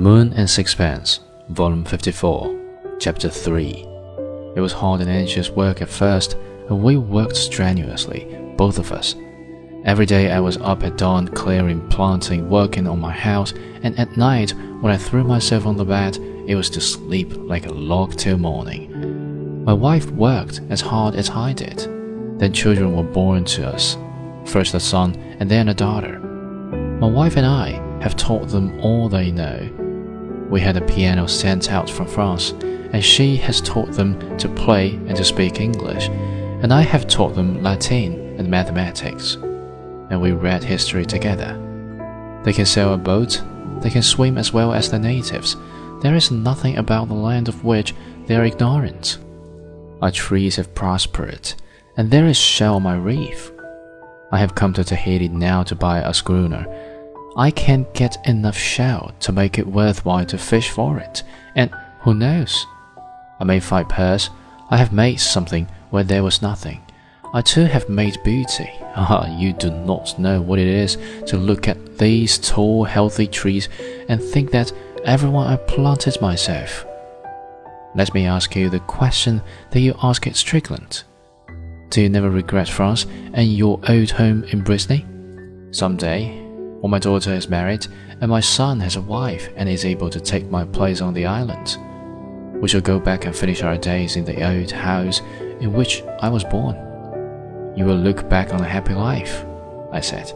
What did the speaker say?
Moon and Sixpence, Volume 54, Chapter 3. It was hard and anxious work at first, and we worked strenuously, both of us. Every day I was up at dawn clearing, planting, working on my house, and at night, when I threw myself on the bed, it was to sleep like a log till morning. My wife worked as hard as I did. Then children were born to us first a son and then a daughter. My wife and I have taught them all they know. We had a piano sent out from France, and she has taught them to play and to speak English, and I have taught them Latin and mathematics. And we read history together. They can sail a boat, they can swim as well as the natives. There is nothing about the land of which they are ignorant. Our trees have prospered, and there is shell on my reef. I have come to Tahiti now to buy a schooner. I can't get enough shell to make it worthwhile to fish for it, and who knows? I may find pearls. I have made something where there was nothing. I too have made beauty. Ah, you do not know what it is to look at these tall, healthy trees and think that everyone I planted myself. Let me ask you the question that you ask at Strickland. Do you never regret France and your old home in Brittany? Some day, when my daughter is married and my son has a wife and is able to take my place on the island, we shall go back and finish our days in the old house in which I was born. You will look back on a happy life, I said.